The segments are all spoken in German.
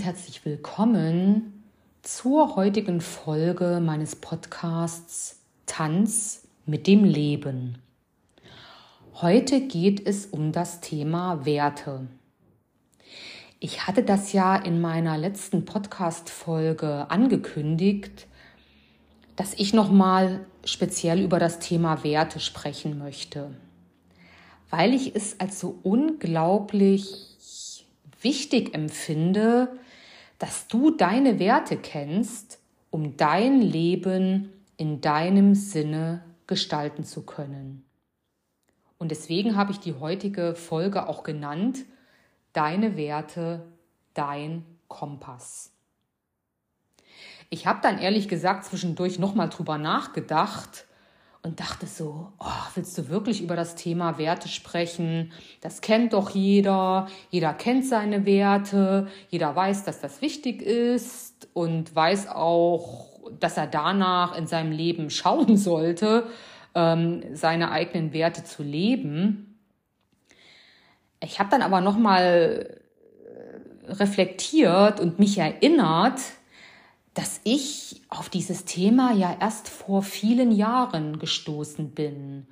Und herzlich willkommen zur heutigen Folge meines Podcasts Tanz mit dem Leben. Heute geht es um das Thema Werte. Ich hatte das ja in meiner letzten Podcast-Folge angekündigt, dass ich nochmal speziell über das Thema Werte sprechen möchte, weil ich es als so unglaublich wichtig empfinde, dass du deine Werte kennst, um dein Leben in deinem Sinne gestalten zu können. Und deswegen habe ich die heutige Folge auch genannt, Deine Werte, dein Kompass. Ich habe dann ehrlich gesagt zwischendurch nochmal drüber nachgedacht, und dachte so, oh, willst du wirklich über das Thema Werte sprechen? Das kennt doch jeder, jeder kennt seine Werte, jeder weiß, dass das wichtig ist und weiß auch, dass er danach in seinem Leben schauen sollte, ähm, seine eigenen Werte zu leben. Ich habe dann aber noch mal äh, reflektiert und mich erinnert, dass ich auf dieses Thema ja erst vor vielen Jahren gestoßen bin.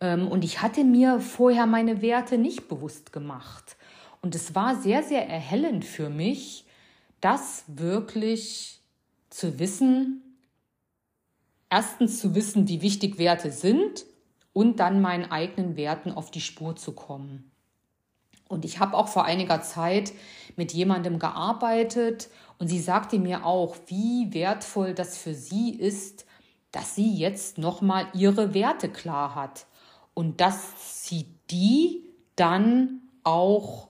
Ähm, und ich hatte mir vorher meine Werte nicht bewusst gemacht. Und es war sehr, sehr erhellend für mich, das wirklich zu wissen, erstens zu wissen, wie wichtig Werte sind und dann meinen eigenen Werten auf die Spur zu kommen. Und ich habe auch vor einiger Zeit mit jemandem gearbeitet und sie sagte mir auch, wie wertvoll das für sie ist, dass sie jetzt nochmal ihre Werte klar hat und dass sie die dann auch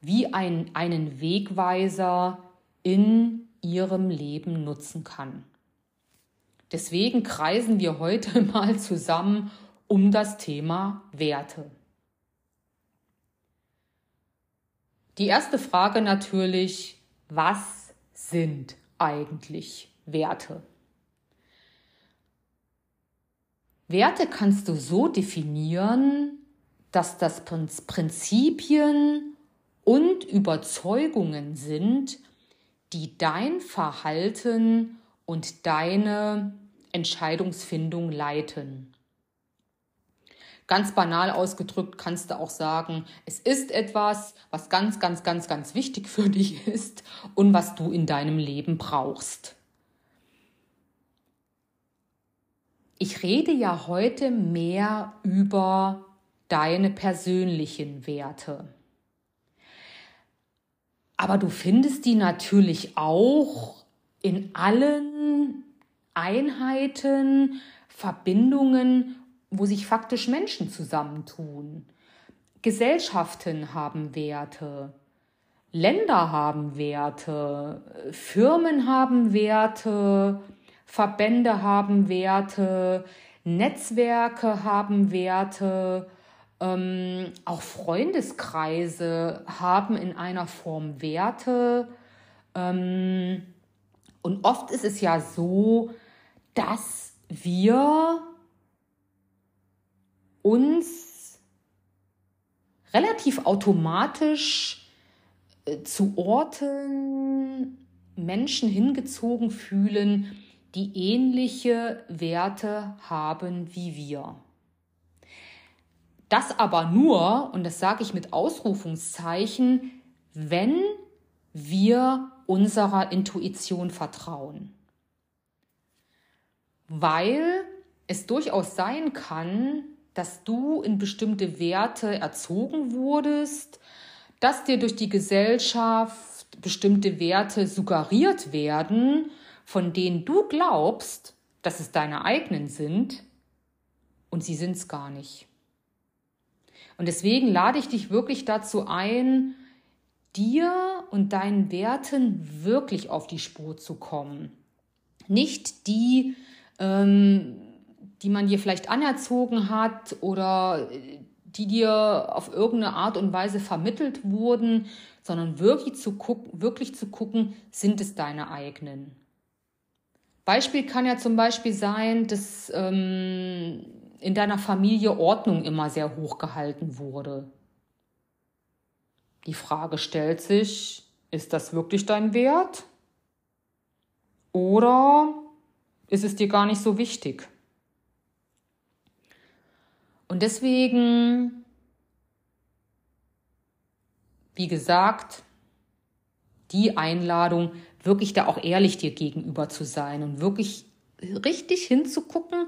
wie ein, einen Wegweiser in ihrem Leben nutzen kann. Deswegen kreisen wir heute mal zusammen um das Thema Werte. Die erste Frage natürlich, was sind eigentlich Werte? Werte kannst du so definieren, dass das Prinzipien und Überzeugungen sind, die dein Verhalten und deine Entscheidungsfindung leiten. Ganz banal ausgedrückt kannst du auch sagen, es ist etwas, was ganz, ganz, ganz, ganz wichtig für dich ist und was du in deinem Leben brauchst. Ich rede ja heute mehr über deine persönlichen Werte. Aber du findest die natürlich auch in allen Einheiten, Verbindungen wo sich faktisch Menschen zusammentun. Gesellschaften haben Werte, Länder haben Werte, Firmen haben Werte, Verbände haben Werte, Netzwerke haben Werte, ähm, auch Freundeskreise haben in einer Form Werte. Ähm, und oft ist es ja so, dass wir uns relativ automatisch äh, zu Orten Menschen hingezogen fühlen, die ähnliche Werte haben wie wir. Das aber nur, und das sage ich mit Ausrufungszeichen, wenn wir unserer Intuition vertrauen. Weil es durchaus sein kann, dass du in bestimmte Werte erzogen wurdest, dass dir durch die Gesellschaft bestimmte Werte suggeriert werden, von denen du glaubst, dass es deine eigenen sind, und sie sind es gar nicht. Und deswegen lade ich dich wirklich dazu ein, dir und deinen Werten wirklich auf die Spur zu kommen. Nicht die ähm, die man dir vielleicht anerzogen hat oder äh, die dir auf irgendeine Art und Weise vermittelt wurden, sondern wirklich zu gucken, wirklich zu gucken, sind es deine eigenen. Beispiel kann ja zum Beispiel sein, dass ähm, in deiner Familie Ordnung immer sehr hoch gehalten wurde. Die Frage stellt sich, ist das wirklich dein Wert? Oder ist es dir gar nicht so wichtig? Und deswegen, wie gesagt, die Einladung, wirklich da auch ehrlich dir gegenüber zu sein und wirklich richtig hinzugucken,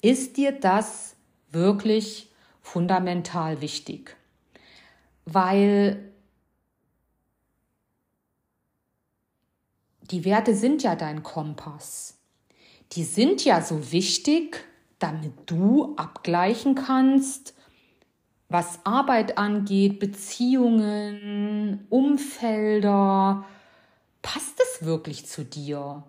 ist dir das wirklich fundamental wichtig? Weil die Werte sind ja dein Kompass. Die sind ja so wichtig, damit du abgleichen kannst, was Arbeit angeht, Beziehungen, Umfelder. Passt es wirklich zu dir?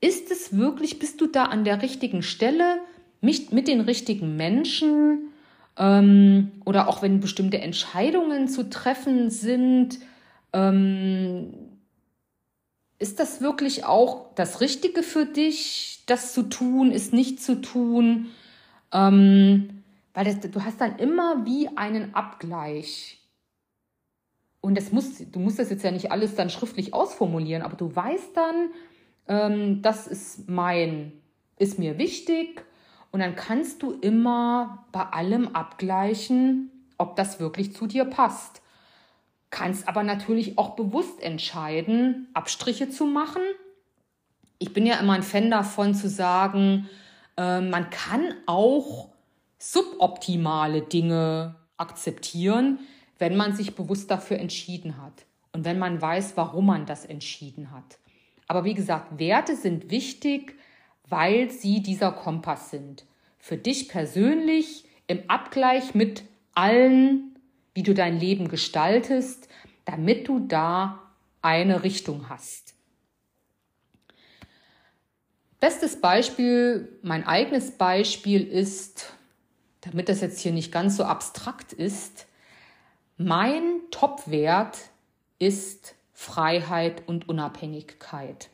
Ist es wirklich, bist du da an der richtigen Stelle mit, mit den richtigen Menschen? Ähm, oder auch wenn bestimmte Entscheidungen zu treffen sind, ähm, ist das wirklich auch das Richtige für dich, das zu tun, ist nicht zu tun? Ähm, weil das, du hast dann immer wie einen Abgleich. Und das muss, du musst das jetzt ja nicht alles dann schriftlich ausformulieren, aber du weißt dann, ähm, das ist mein, ist mir wichtig. Und dann kannst du immer bei allem abgleichen, ob das wirklich zu dir passt kannst aber natürlich auch bewusst entscheiden, Abstriche zu machen. Ich bin ja immer ein Fan davon zu sagen, äh, man kann auch suboptimale Dinge akzeptieren, wenn man sich bewusst dafür entschieden hat und wenn man weiß, warum man das entschieden hat. Aber wie gesagt, Werte sind wichtig, weil sie dieser Kompass sind. Für dich persönlich im Abgleich mit allen wie du dein Leben gestaltest, damit du da eine Richtung hast. Bestes Beispiel, mein eigenes Beispiel ist, damit das jetzt hier nicht ganz so abstrakt ist, mein Topwert ist Freiheit und Unabhängigkeit.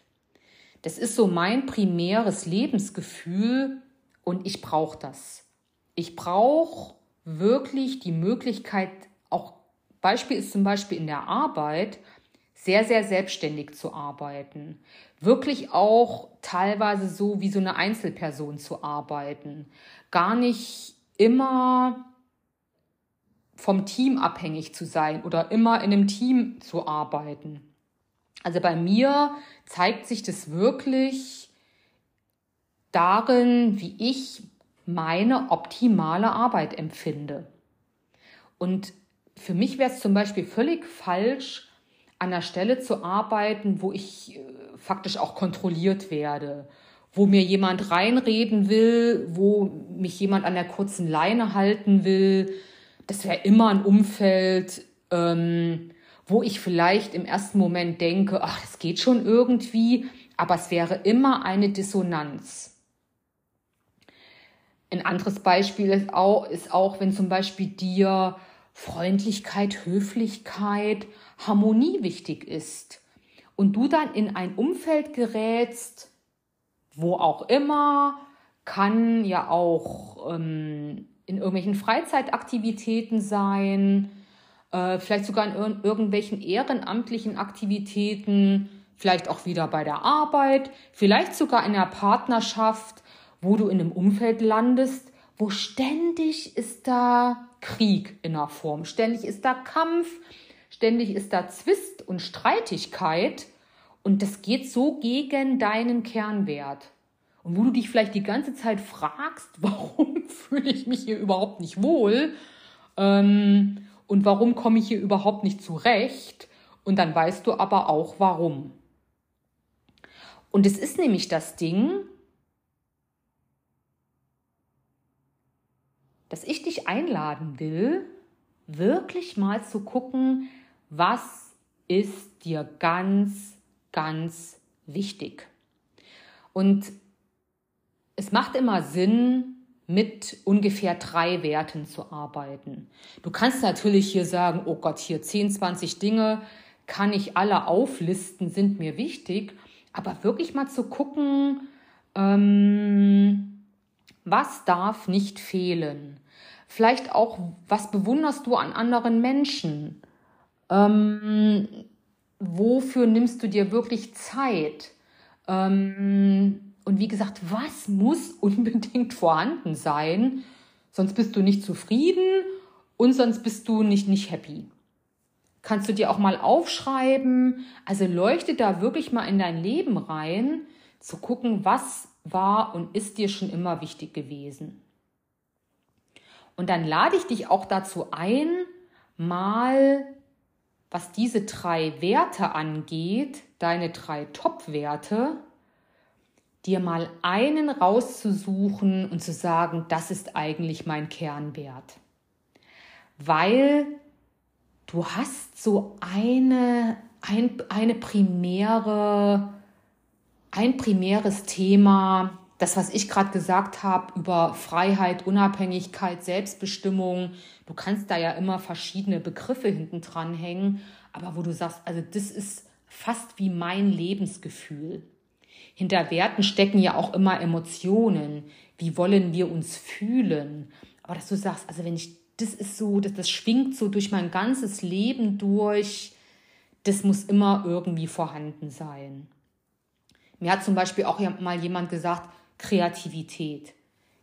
Das ist so mein primäres Lebensgefühl und ich brauche das. Ich brauche wirklich die Möglichkeit, auch Beispiel ist zum Beispiel in der Arbeit, sehr, sehr selbstständig zu arbeiten. Wirklich auch teilweise so wie so eine Einzelperson zu arbeiten. Gar nicht immer vom Team abhängig zu sein oder immer in einem Team zu arbeiten. Also bei mir zeigt sich das wirklich darin, wie ich meine optimale Arbeit empfinde. Und für mich wäre es zum Beispiel völlig falsch, an der Stelle zu arbeiten, wo ich äh, faktisch auch kontrolliert werde, wo mir jemand reinreden will, wo mich jemand an der kurzen Leine halten will. Das wäre immer ein Umfeld, ähm, wo ich vielleicht im ersten Moment denke, ach, das geht schon irgendwie, aber es wäre immer eine Dissonanz. Ein anderes Beispiel ist auch, ist auch wenn zum Beispiel dir Freundlichkeit, Höflichkeit, Harmonie wichtig ist und du dann in ein Umfeld gerätst, wo auch immer, kann ja auch ähm, in irgendwelchen Freizeitaktivitäten sein, äh, vielleicht sogar in ir irgendwelchen ehrenamtlichen Aktivitäten, vielleicht auch wieder bei der Arbeit, vielleicht sogar in der Partnerschaft, wo du in einem Umfeld landest, wo ständig ist da Krieg in der Form, ständig ist da Kampf, ständig ist da Zwist und Streitigkeit und das geht so gegen deinen Kernwert. Und wo du dich vielleicht die ganze Zeit fragst, warum fühle ich mich hier überhaupt nicht wohl ähm, und warum komme ich hier überhaupt nicht zurecht und dann weißt du aber auch warum. Und es ist nämlich das Ding, dass ich dich einladen will, wirklich mal zu gucken, was ist dir ganz, ganz wichtig. Und es macht immer Sinn, mit ungefähr drei Werten zu arbeiten. Du kannst natürlich hier sagen, oh Gott, hier 10, 20 Dinge kann ich alle auflisten, sind mir wichtig, aber wirklich mal zu gucken, ähm, was darf nicht fehlen? Vielleicht auch, was bewunderst du an anderen Menschen? Ähm, wofür nimmst du dir wirklich Zeit? Ähm, und wie gesagt, was muss unbedingt vorhanden sein? Sonst bist du nicht zufrieden und sonst bist du nicht, nicht happy. Kannst du dir auch mal aufschreiben, also leuchte da wirklich mal in dein Leben rein, zu gucken, was war und ist dir schon immer wichtig gewesen. Und dann lade ich dich auch dazu ein, mal, was diese drei Werte angeht, deine drei Top-Werte, dir mal einen rauszusuchen und zu sagen, das ist eigentlich mein Kernwert. Weil du hast so eine, ein, eine primäre, ein primäres Thema, das, was ich gerade gesagt habe über Freiheit, Unabhängigkeit, Selbstbestimmung, du kannst da ja immer verschiedene Begriffe hinten dran hängen, aber wo du sagst, also das ist fast wie mein Lebensgefühl. Hinter Werten stecken ja auch immer Emotionen. Wie wollen wir uns fühlen? Aber dass du sagst, also wenn ich, das ist so, das, das schwingt so durch mein ganzes Leben durch, das muss immer irgendwie vorhanden sein. Mir hat zum Beispiel auch mal jemand gesagt, Kreativität.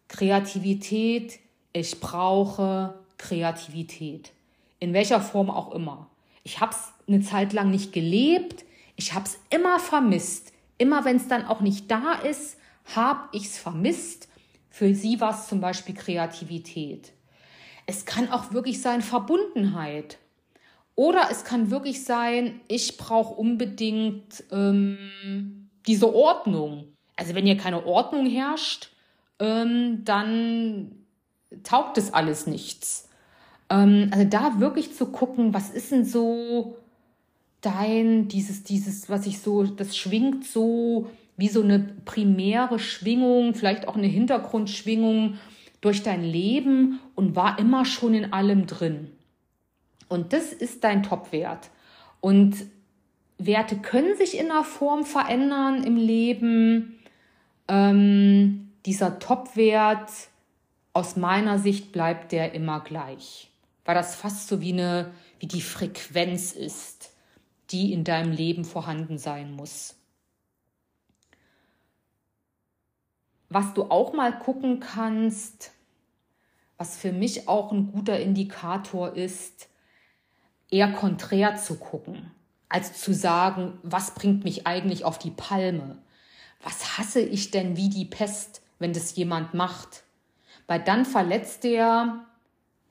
Kreativität, ich brauche Kreativität. In welcher Form auch immer. Ich habe es eine Zeit lang nicht gelebt, ich habe es immer vermisst. Immer wenn es dann auch nicht da ist, habe ich es vermisst. Für sie war es zum Beispiel Kreativität. Es kann auch wirklich sein Verbundenheit. Oder es kann wirklich sein, ich brauche unbedingt ähm, diese Ordnung. Also wenn hier keine Ordnung herrscht, ähm, dann taugt es alles nichts. Ähm, also da wirklich zu gucken, was ist denn so dein, dieses, dieses, was ich so, das schwingt so wie so eine primäre Schwingung, vielleicht auch eine Hintergrundschwingung durch dein Leben und war immer schon in allem drin. Und das ist dein Topwert. Und Werte können sich in einer Form verändern im Leben ähm, dieser Topwert aus meiner Sicht bleibt der immer gleich, weil das fast so wie eine wie die Frequenz ist, die in deinem Leben vorhanden sein muss. Was du auch mal gucken kannst, was für mich auch ein guter Indikator ist, eher konträr zu gucken, als zu sagen, was bringt mich eigentlich auf die Palme was hasse ich denn wie die Pest, wenn das jemand macht? Weil dann verletzt er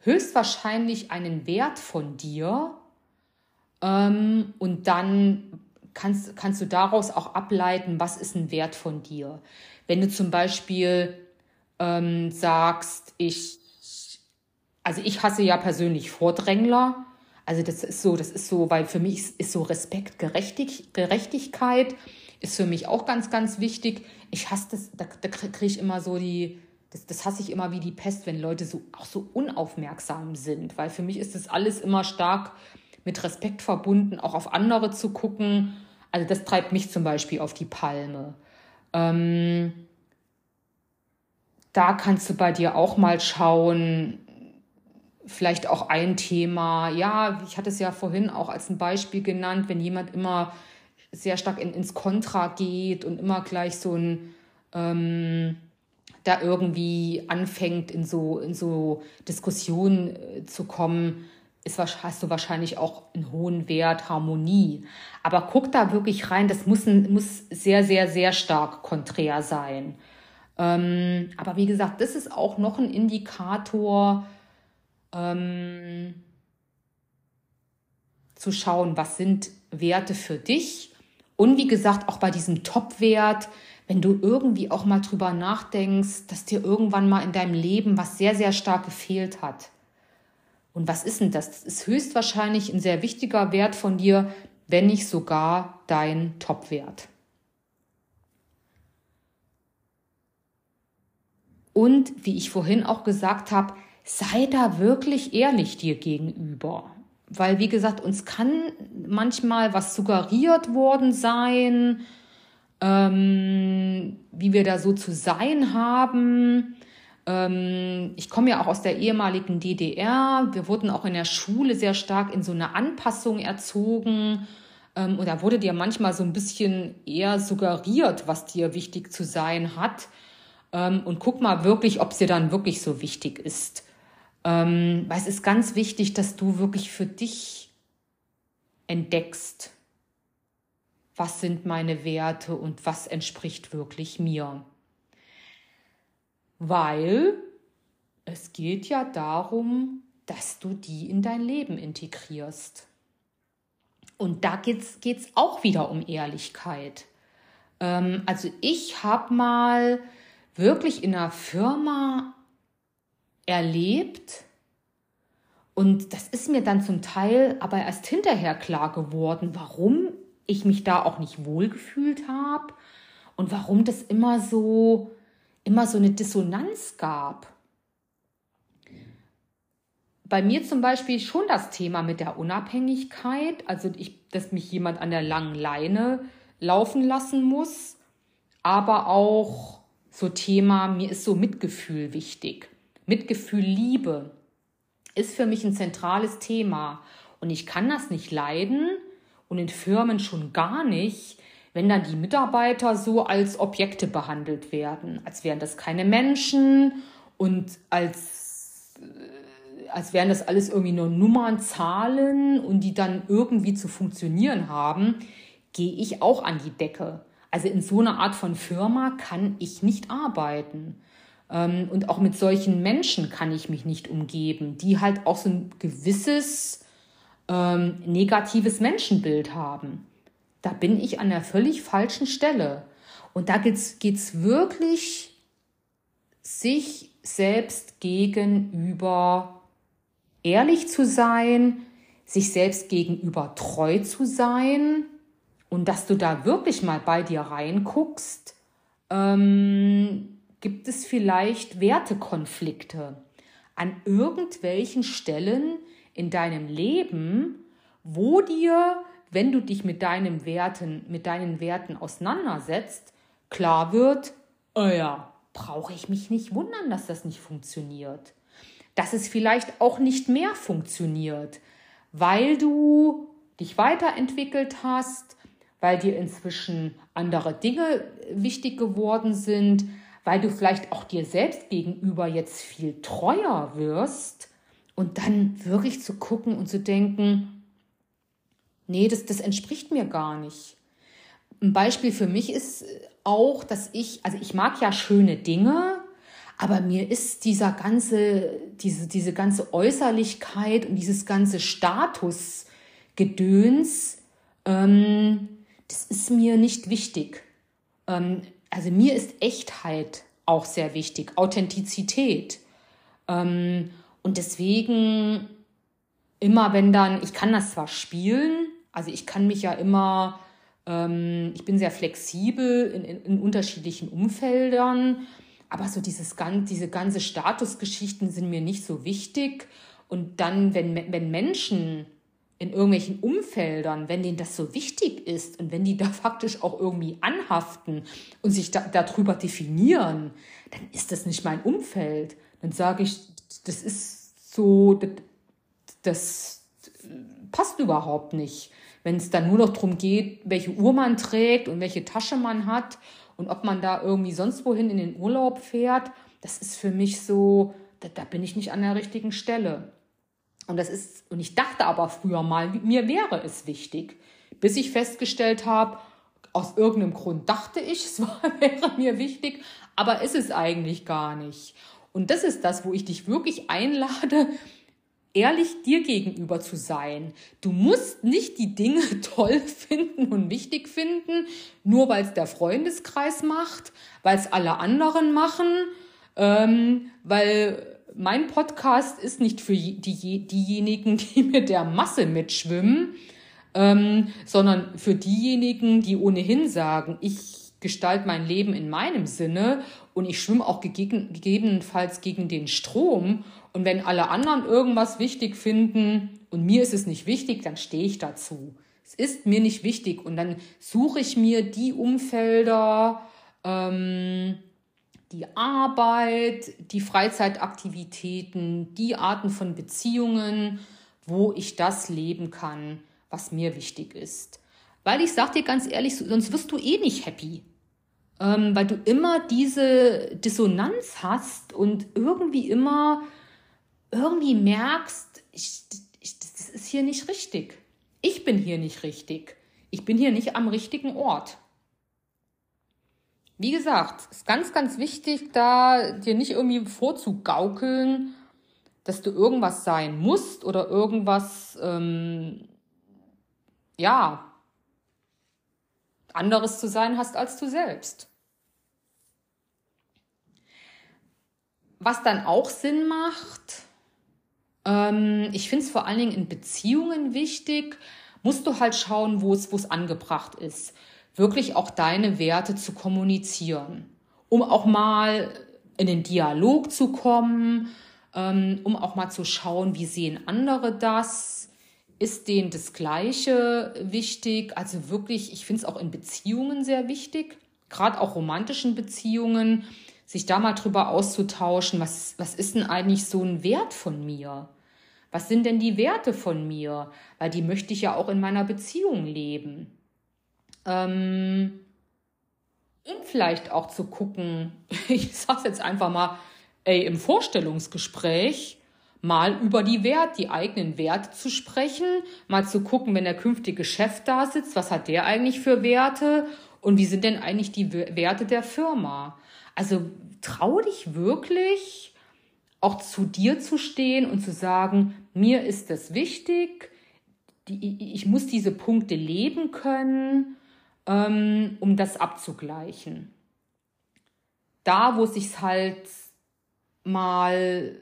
höchstwahrscheinlich einen Wert von dir ähm, und dann kannst, kannst du daraus auch ableiten, was ist ein Wert von dir. Wenn du zum Beispiel ähm, sagst, ich, also ich hasse ja persönlich Vordrängler, also das ist so, das ist so, weil für mich ist, ist so Respekt, Gerechtig, Gerechtigkeit ist für mich auch ganz, ganz wichtig. Ich hasse das, da, da kriege ich immer so die, das, das hasse ich immer wie die Pest, wenn Leute so auch so unaufmerksam sind, weil für mich ist das alles immer stark mit Respekt verbunden, auch auf andere zu gucken. Also das treibt mich zum Beispiel auf die Palme. Ähm, da kannst du bei dir auch mal schauen, vielleicht auch ein Thema. Ja, ich hatte es ja vorhin auch als ein Beispiel genannt, wenn jemand immer sehr stark in, ins Kontra geht und immer gleich so ein ähm, da irgendwie anfängt, in so, in so Diskussionen äh, zu kommen, ist, hast du wahrscheinlich auch einen hohen Wert Harmonie. Aber guck da wirklich rein, das muss, muss sehr, sehr, sehr stark konträr sein. Ähm, aber wie gesagt, das ist auch noch ein Indikator, ähm, zu schauen, was sind Werte für dich und wie gesagt, auch bei diesem Top-Wert, wenn du irgendwie auch mal drüber nachdenkst, dass dir irgendwann mal in deinem Leben was sehr, sehr stark gefehlt hat. Und was ist denn das? Das ist höchstwahrscheinlich ein sehr wichtiger Wert von dir, wenn nicht sogar dein Top-Wert. Und wie ich vorhin auch gesagt habe, sei da wirklich ehrlich dir gegenüber. Weil, wie gesagt, uns kann manchmal was suggeriert worden sein, ähm, wie wir da so zu sein haben. Ähm, ich komme ja auch aus der ehemaligen DDR. Wir wurden auch in der Schule sehr stark in so eine Anpassung erzogen. ähm, oder wurde dir manchmal so ein bisschen eher suggeriert, was dir wichtig zu sein hat. Ähm, und guck mal wirklich, ob es dir dann wirklich so wichtig ist. Ähm, weil es ist ganz wichtig, dass du wirklich für dich entdeckst, was sind meine Werte und was entspricht wirklich mir. Weil es geht ja darum, dass du die in dein Leben integrierst. Und da geht es auch wieder um Ehrlichkeit. Ähm, also ich habe mal wirklich in einer Firma erlebt, und das ist mir dann zum Teil aber erst hinterher klar geworden, warum ich mich da auch nicht wohlgefühlt habe und warum das immer so, immer so eine Dissonanz gab bei mir zum Beispiel schon das Thema mit der Unabhängigkeit, also ich, dass mich jemand an der langen Leine laufen lassen muss, aber auch so Thema, mir ist so Mitgefühl wichtig. Mitgefühl, Liebe ist für mich ein zentrales Thema und ich kann das nicht leiden und in Firmen schon gar nicht, wenn dann die Mitarbeiter so als Objekte behandelt werden, als wären das keine Menschen und als als wären das alles irgendwie nur Nummern, Zahlen und die dann irgendwie zu funktionieren haben, gehe ich auch an die Decke. Also in so einer Art von Firma kann ich nicht arbeiten. Ähm, und auch mit solchen Menschen kann ich mich nicht umgeben, die halt auch so ein gewisses ähm, negatives Menschenbild haben. Da bin ich an der völlig falschen Stelle. Und da geht es wirklich sich selbst gegenüber ehrlich zu sein, sich selbst gegenüber treu zu sein und dass du da wirklich mal bei dir reinguckst, ähm, gibt es vielleicht Wertekonflikte an irgendwelchen Stellen in deinem Leben, wo dir, wenn du dich mit deinen Werten, mit deinen Werten auseinandersetzt, klar wird, oh ja, brauche ich mich nicht wundern, dass das nicht funktioniert. Dass es vielleicht auch nicht mehr funktioniert, weil du dich weiterentwickelt hast, weil dir inzwischen andere Dinge wichtig geworden sind, weil du vielleicht auch dir selbst gegenüber jetzt viel treuer wirst und dann wirklich zu gucken und zu denken, nee, das, das entspricht mir gar nicht. Ein Beispiel für mich ist auch, dass ich, also ich mag ja schöne Dinge, aber mir ist dieser ganze, diese, diese ganze Äußerlichkeit und dieses ganze Statusgedöns, ähm, das ist mir nicht wichtig. Ähm, also mir ist Echtheit auch sehr wichtig, Authentizität. Ähm, und deswegen immer wenn dann, ich kann das zwar spielen, also ich kann mich ja immer, ähm, ich bin sehr flexibel in, in, in unterschiedlichen Umfeldern, aber so dieses, diese ganze Statusgeschichten sind mir nicht so wichtig. Und dann, wenn, wenn Menschen in irgendwelchen Umfeldern, wenn denen das so wichtig ist und wenn die da faktisch auch irgendwie anhaften und sich da, darüber definieren, dann ist das nicht mein Umfeld. Dann sage ich, das ist so, das, das passt überhaupt nicht. Wenn es dann nur noch darum geht, welche Uhr man trägt und welche Tasche man hat und ob man da irgendwie sonst wohin in den Urlaub fährt, das ist für mich so, da, da bin ich nicht an der richtigen Stelle. Und das ist, und ich dachte aber früher mal, mir wäre es wichtig, bis ich festgestellt habe, aus irgendeinem Grund dachte ich, es war, wäre mir wichtig, aber ist es eigentlich gar nicht. Und das ist das, wo ich dich wirklich einlade, ehrlich dir gegenüber zu sein. Du musst nicht die Dinge toll finden und wichtig finden, nur weil es der Freundeskreis macht, weil es alle anderen machen, ähm, weil mein Podcast ist nicht für die, diejenigen, die mit der Masse mitschwimmen, ähm, sondern für diejenigen, die ohnehin sagen, ich gestalte mein Leben in meinem Sinne und ich schwimme auch gegebenenfalls gegen den Strom und wenn alle anderen irgendwas wichtig finden und mir ist es nicht wichtig, dann stehe ich dazu. Es ist mir nicht wichtig und dann suche ich mir die Umfelder, ähm, die Arbeit, die Freizeitaktivitäten, die Arten von Beziehungen, wo ich das leben kann, was mir wichtig ist. Weil ich sag dir ganz ehrlich, sonst wirst du eh nicht happy. Ähm, weil du immer diese Dissonanz hast und irgendwie immer irgendwie merkst, ich, ich, das ist hier nicht richtig. Ich bin hier nicht richtig. Ich bin hier nicht am richtigen Ort. Wie gesagt, ist ganz, ganz wichtig, da dir nicht irgendwie vorzugaukeln, dass du irgendwas sein musst oder irgendwas, ähm, ja, anderes zu sein hast als du selbst. Was dann auch Sinn macht, ähm, ich finde es vor allen Dingen in Beziehungen wichtig, musst du halt schauen, wo es, wo es angebracht ist, wirklich auch deine Werte zu kommunizieren, um auch mal in den Dialog zu kommen, ähm, um auch mal zu schauen, wie sehen andere das, ist denen das Gleiche wichtig? Also wirklich, ich finde es auch in Beziehungen sehr wichtig, gerade auch romantischen Beziehungen, sich da mal drüber auszutauschen, was, was ist denn eigentlich so ein Wert von mir? Was sind denn die Werte von mir? Weil die möchte ich ja auch in meiner Beziehung leben. Ähm, und vielleicht auch zu gucken, ich sag's jetzt einfach mal, ey, im Vorstellungsgespräch mal über die Wert, die eigenen Werte zu sprechen, mal zu gucken, wenn der künftige Chef da sitzt, was hat der eigentlich für Werte und wie sind denn eigentlich die Werte der Firma? Also trau dich wirklich auch zu dir zu stehen und zu sagen, mir ist das wichtig, die, ich muss diese Punkte leben können, ähm, um das abzugleichen. Da, wo es sich halt mal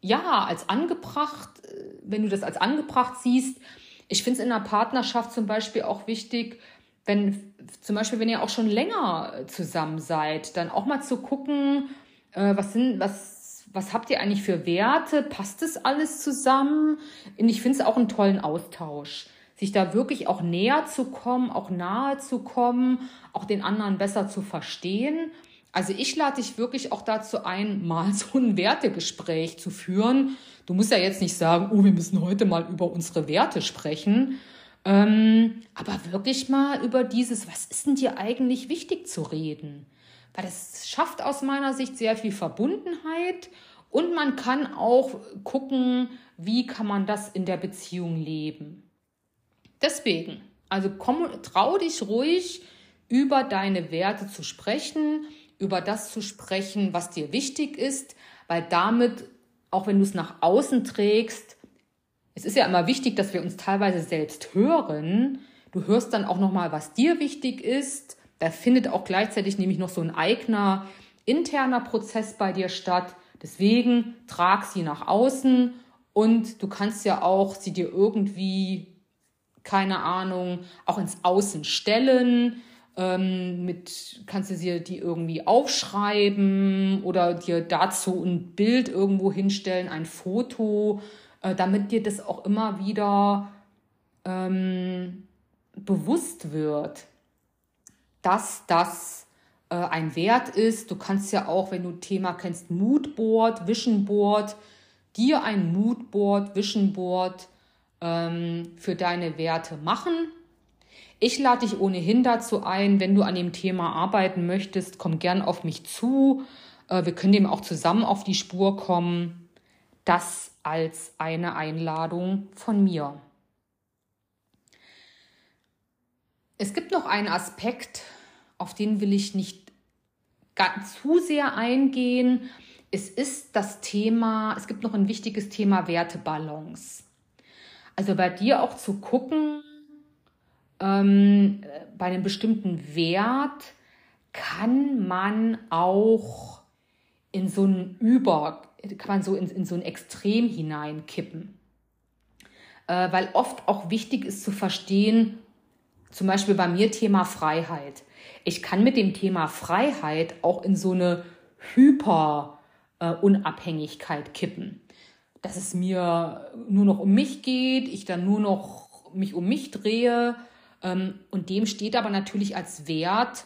ja als angebracht, äh, wenn du das als angebracht siehst, ich finde es in einer Partnerschaft zum Beispiel auch wichtig, wenn zum Beispiel, wenn ihr auch schon länger zusammen seid, dann auch mal zu gucken, äh, was sind, was was habt ihr eigentlich für Werte? Passt das alles zusammen? Und ich finde es auch einen tollen Austausch. Sich da wirklich auch näher zu kommen, auch nahe zu kommen, auch den anderen besser zu verstehen. Also ich lade dich wirklich auch dazu ein, mal so ein Wertegespräch zu führen. Du musst ja jetzt nicht sagen, oh, wir müssen heute mal über unsere Werte sprechen. Ähm, aber wirklich mal über dieses, was ist denn dir eigentlich wichtig zu reden? weil das schafft aus meiner Sicht sehr viel Verbundenheit und man kann auch gucken, wie kann man das in der Beziehung leben. Deswegen, also komm, trau dich ruhig, über deine Werte zu sprechen, über das zu sprechen, was dir wichtig ist, weil damit, auch wenn du es nach außen trägst, es ist ja immer wichtig, dass wir uns teilweise selbst hören. Du hörst dann auch nochmal, was dir wichtig ist da findet auch gleichzeitig nämlich noch so ein eigener interner Prozess bei dir statt. Deswegen trag sie nach außen und du kannst ja auch sie dir irgendwie, keine Ahnung, auch ins Außen stellen. Ähm, mit kannst du sie die irgendwie aufschreiben oder dir dazu ein Bild irgendwo hinstellen, ein Foto, äh, damit dir das auch immer wieder ähm, bewusst wird dass das äh, ein Wert ist. Du kannst ja auch, wenn du Thema kennst, Moodboard, Vision Board, dir ein Moodboard, Vision Board ähm, für deine Werte machen. Ich lade dich ohnehin dazu ein, wenn du an dem Thema arbeiten möchtest, komm gern auf mich zu. Äh, wir können dem auch zusammen auf die Spur kommen. Das als eine Einladung von mir. Es gibt noch einen Aspekt, auf den will ich nicht zu sehr eingehen. Es ist das Thema, es gibt noch ein wichtiges Thema Wertebalance. Also bei dir auch zu gucken, ähm, bei einem bestimmten Wert kann man auch in so einen Über, kann man so in, in so ein Extrem hineinkippen. Äh, weil oft auch wichtig ist zu verstehen, zum Beispiel bei mir Thema Freiheit. Ich kann mit dem Thema Freiheit auch in so eine Hyper-Unabhängigkeit kippen. Dass es mir nur noch um mich geht, ich dann nur noch mich um mich drehe. Ähm, und dem steht aber natürlich als Wert,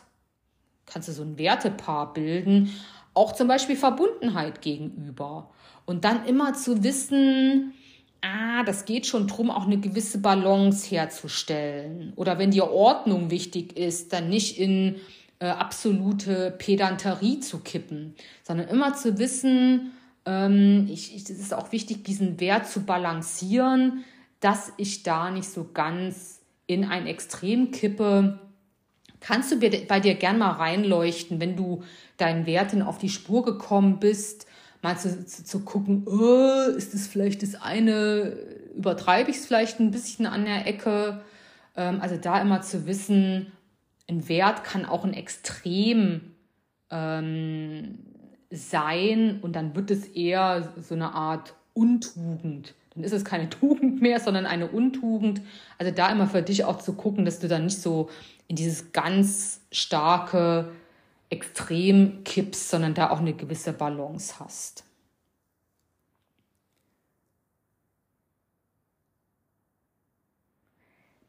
kannst du so ein Wertepaar bilden, auch zum Beispiel Verbundenheit gegenüber. Und dann immer zu wissen, ah, das geht schon drum, auch eine gewisse Balance herzustellen. Oder wenn dir Ordnung wichtig ist, dann nicht in äh, absolute Pedanterie zu kippen, sondern immer zu wissen, ich, ich, es ist auch wichtig, diesen Wert zu balancieren, dass ich da nicht so ganz in ein Extrem kippe. Kannst du bei dir gern mal reinleuchten, wenn du deinen Werten auf die Spur gekommen bist, mal zu, zu, zu gucken, oh, ist es vielleicht das eine, übertreibe ich es vielleicht ein bisschen an der Ecke. Ähm, also da immer zu wissen, ein Wert kann auch ein Extrem ähm, sein und dann wird es eher so eine Art Untugend. Dann ist es keine Tugend mehr, sondern eine Untugend. Also da immer für dich auch zu gucken, dass du dann nicht so in dieses ganz starke Extrem kippst, sondern da auch eine gewisse Balance hast.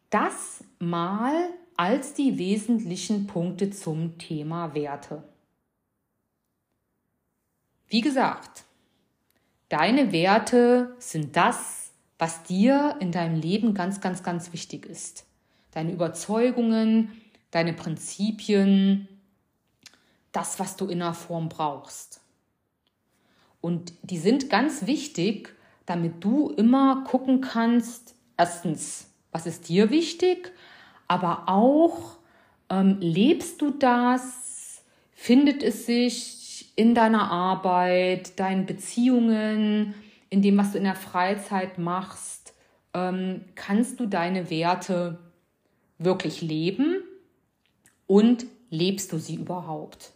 Das mal als die wesentlichen Punkte zum Thema Werte. Wie gesagt, deine Werte sind das, was dir in deinem Leben ganz, ganz, ganz wichtig ist. Deine Überzeugungen, deine Prinzipien, das, was du in einer Form brauchst. Und die sind ganz wichtig, damit du immer gucken kannst, erstens, was ist dir wichtig, aber auch, ähm, lebst du das, findet es sich in deiner Arbeit, deinen Beziehungen, in dem, was du in der Freizeit machst, ähm, kannst du deine Werte wirklich leben und lebst du sie überhaupt?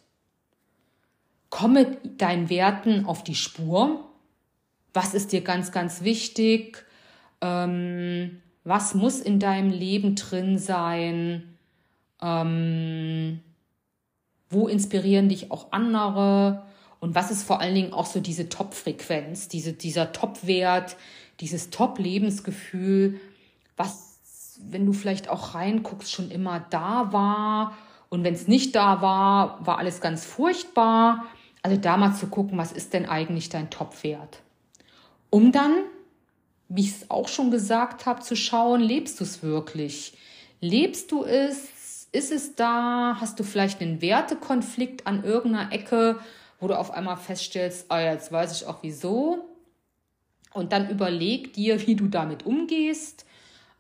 komme deinen Werten auf die Spur. Was ist dir ganz, ganz wichtig? Ähm, was muss in deinem Leben drin sein? Ähm, wo inspirieren dich auch andere? Und was ist vor allen Dingen auch so diese Top-Frequenz, diese, dieser Top-Wert, dieses Top-Lebensgefühl, was, wenn du vielleicht auch reinguckst, schon immer da war. Und wenn es nicht da war, war alles ganz furchtbar. Also da mal zu gucken, was ist denn eigentlich dein Topwert? Um dann, wie ich es auch schon gesagt habe, zu schauen, lebst du es wirklich? Lebst du es? Ist es da? Hast du vielleicht einen Wertekonflikt an irgendeiner Ecke, wo du auf einmal feststellst, ah, jetzt weiß ich auch wieso. Und dann überleg dir, wie du damit umgehst.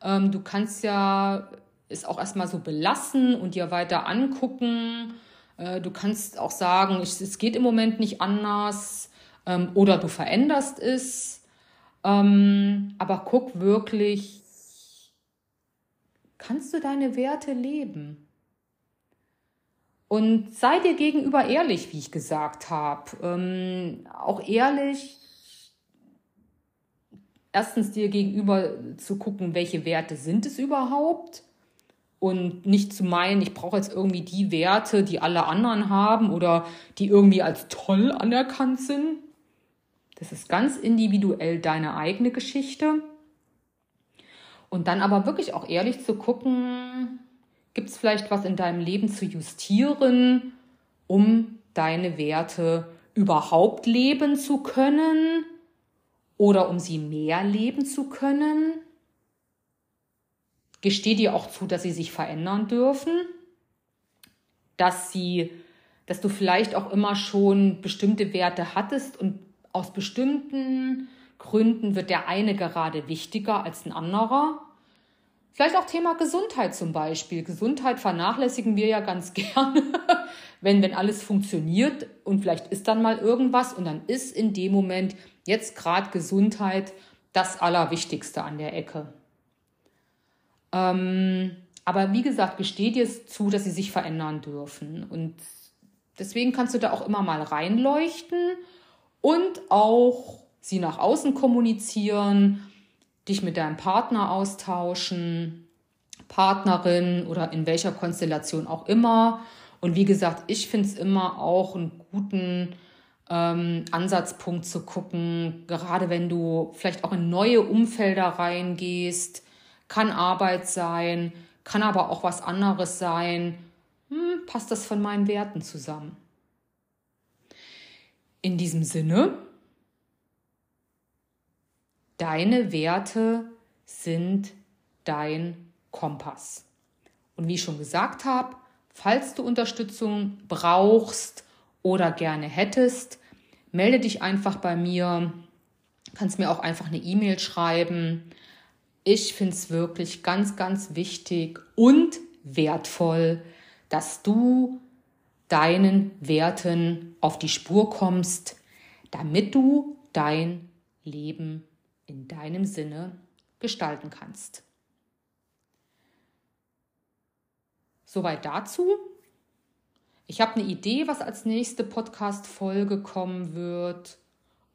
Ähm, du kannst ja es auch erstmal so belassen und dir weiter angucken äh, du kannst auch sagen, es geht im Moment nicht anders ähm, oder du veränderst es. Ähm, aber guck wirklich, kannst du deine Werte leben? Und sei dir gegenüber ehrlich, wie ich gesagt habe. Ähm, auch ehrlich, erstens dir gegenüber zu gucken, welche Werte sind es überhaupt und nicht zu meinen, ich brauche jetzt irgendwie die Werte, die alle anderen haben oder die irgendwie als toll anerkannt sind. Das ist ganz individuell deine eigene Geschichte. Und dann aber wirklich auch ehrlich zu gucken, gibt es vielleicht was in deinem Leben zu justieren, um deine Werte überhaupt leben zu können oder um sie mehr leben zu können? gestehe dir auch zu, dass sie sich verändern dürfen, dass sie, dass du vielleicht auch immer schon bestimmte Werte hattest und aus bestimmten Gründen wird der eine gerade wichtiger als ein anderer. Vielleicht auch Thema Gesundheit zum Beispiel. Gesundheit vernachlässigen wir ja ganz gerne, wenn, wenn alles funktioniert und vielleicht ist dann mal irgendwas und dann ist in dem Moment jetzt gerade Gesundheit das Allerwichtigste an der Ecke. Ähm, aber wie gesagt, gesteh dir zu, dass sie sich verändern dürfen. Und deswegen kannst du da auch immer mal reinleuchten und auch sie nach außen kommunizieren, dich mit deinem Partner austauschen, Partnerin oder in welcher Konstellation auch immer. Und wie gesagt, ich finde es immer auch einen guten ähm, Ansatzpunkt zu gucken, gerade wenn du vielleicht auch in neue Umfelder reingehst, kann Arbeit sein, kann aber auch was anderes sein. Hm, passt das von meinen Werten zusammen? In diesem Sinne Deine Werte sind dein Kompass. Und wie ich schon gesagt habe, falls du Unterstützung brauchst oder gerne hättest, melde dich einfach bei mir. Kannst mir auch einfach eine E-Mail schreiben. Ich finde es wirklich ganz, ganz wichtig und wertvoll, dass du deinen Werten auf die Spur kommst, damit du dein Leben in deinem Sinne gestalten kannst. Soweit dazu. Ich habe eine Idee, was als nächste Podcast-Folge kommen wird.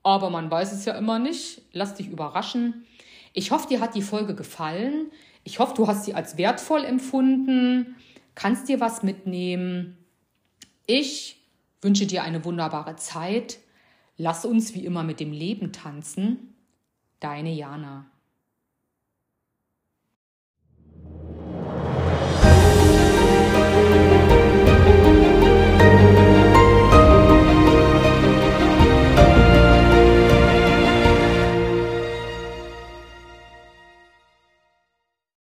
Aber man weiß es ja immer nicht. Lass dich überraschen. Ich hoffe, dir hat die Folge gefallen. Ich hoffe, du hast sie als wertvoll empfunden, kannst dir was mitnehmen. Ich wünsche dir eine wunderbare Zeit. Lass uns wie immer mit dem Leben tanzen. Deine Jana.